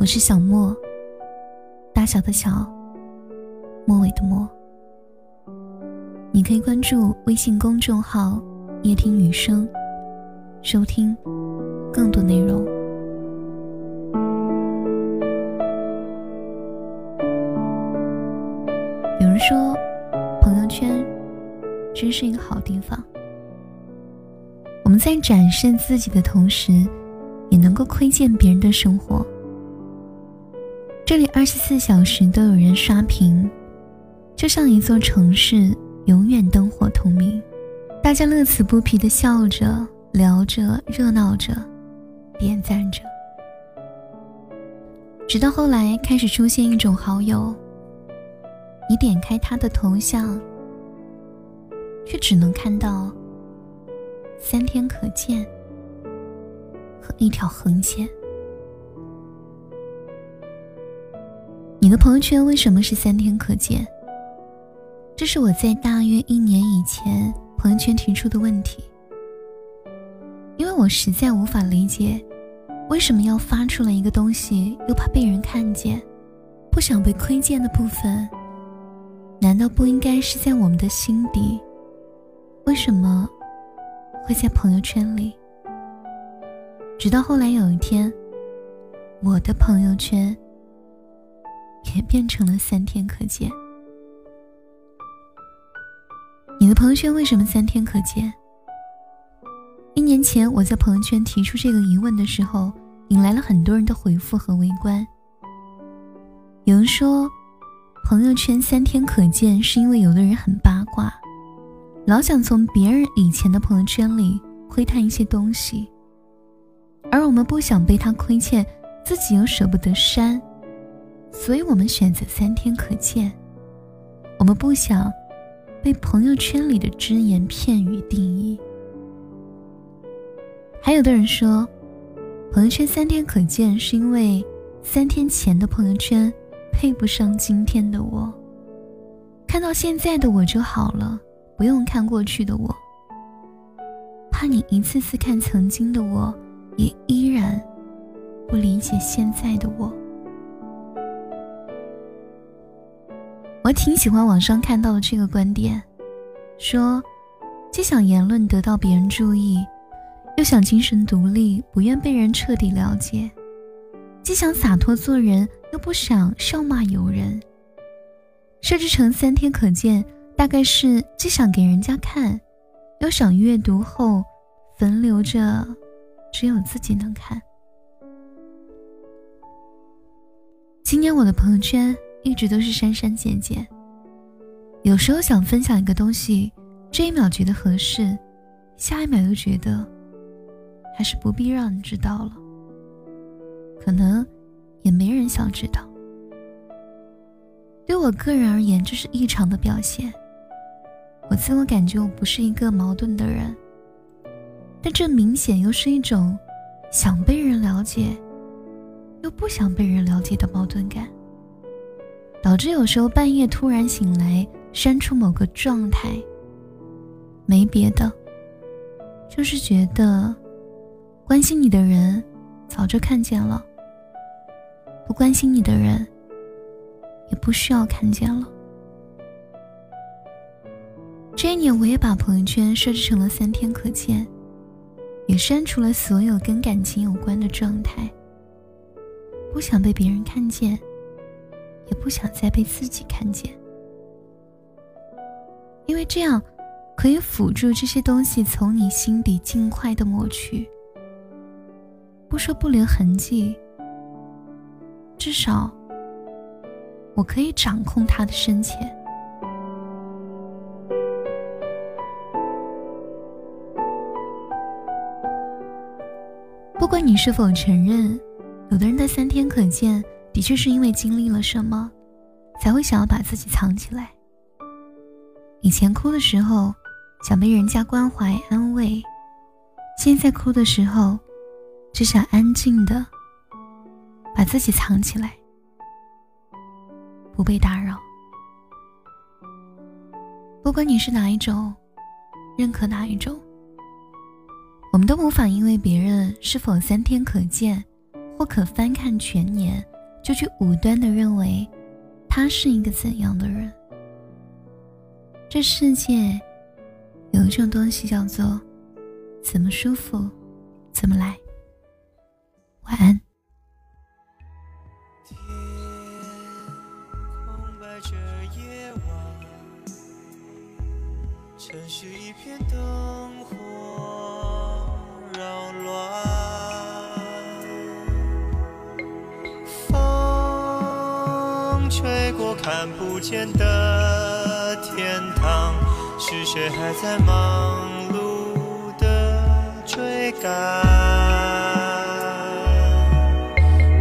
我是小莫，大小的小，末尾的末。你可以关注微信公众号“夜听雨声”，收听更多内容。有人说，朋友圈真是一个好地方。我们在展示自己的同时，也能够窥见别人的生活。这里二十四小时都有人刷屏，就像一座城市永远灯火通明，大家乐此不疲的笑着、聊着、热闹着、点赞着。直到后来开始出现一种好友，你点开他的头像，却只能看到三天可见和一条横线。你的朋友圈为什么是三天可见？这是我在大约一年以前朋友圈提出的问题，因为我实在无法理解，为什么要发出来一个东西，又怕被人看见，不想被窥见的部分，难道不应该是在我们的心底？为什么会在朋友圈里？直到后来有一天，我的朋友圈。也变成了三天可见。你的朋友圈为什么三天可见？一年前我在朋友圈提出这个疑问的时候，引来了很多人的回复和围观。有人说，朋友圈三天可见是因为有的人很八卦，老想从别人以前的朋友圈里窥探一些东西，而我们不想被他亏欠，自己又舍不得删。所以我们选择三天可见。我们不想被朋友圈里的只言片语定义。还有的人说，朋友圈三天可见是因为三天前的朋友圈配不上今天的我。看到现在的我就好了，不用看过去的我。怕你一次次看曾经的我，也依然不理解现在的我。我挺喜欢网上看到的这个观点，说，既想言论得到别人注意，又想精神独立，不愿被人彻底了解；既想洒脱做人，又不想笑骂由人。设置成三天可见，大概是既想给人家看，又想阅读后焚留着，只有自己能看。今年我的朋友圈。一直都是删删减减。有时候想分享一个东西，这一秒觉得合适，下一秒又觉得还是不必让你知道了。可能也没人想知道。对我个人而言，这是异常的表现。我自我感觉我不是一个矛盾的人，但这明显又是一种想被人了解，又不想被人了解的矛盾感。导致有时候半夜突然醒来，删除某个状态。没别的，就是觉得关心你的人早就看见了，不关心你的人也不需要看见了。这一年，我也把朋友圈设置成了三天可见，也删除了所有跟感情有关的状态，不想被别人看见。也不想再被自己看见，因为这样可以辅助这些东西从你心底尽快的抹去。不说不留痕迹，至少我可以掌控它的深浅。不管你是否承认，有的人的三天可见。的确是因为经历了什么，才会想要把自己藏起来。以前哭的时候，想被人家关怀安慰；现在哭的时候，只想安静的把自己藏起来，不被打扰。不管你是哪一种，认可哪一种，我们都无法因为别人是否三天可见。或可翻看全年，就去武断的认为他是一个怎样的人。这世界有一种东西叫做怎么舒服怎么来。晚安。城市一片灯火看不见的天堂，是谁还在忙碌的追赶？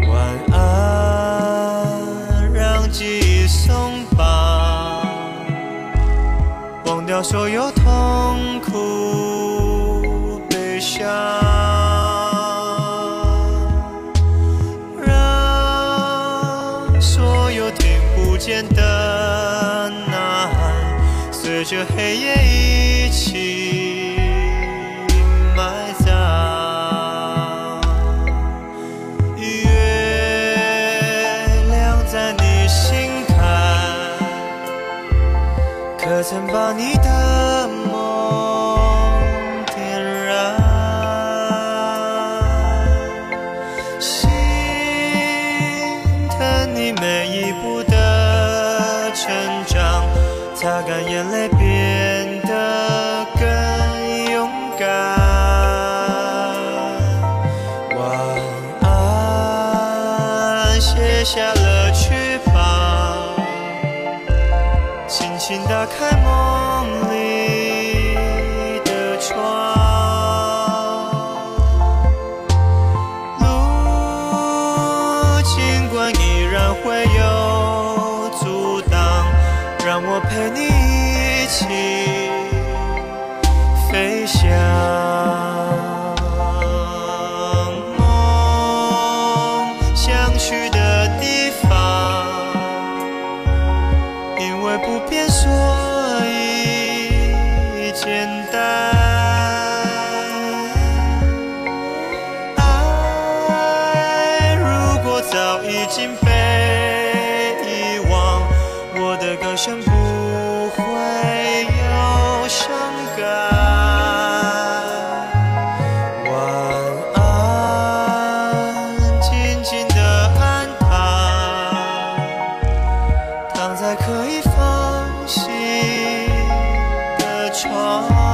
晚安，让记忆松绑，忘掉所有痛苦悲伤。间的呐喊，随着黑夜一起埋葬。月亮在你心坎，可曾把你的擦干眼泪，变得更勇敢。晚安，卸下了翅膀，轻轻打开梦不变，窗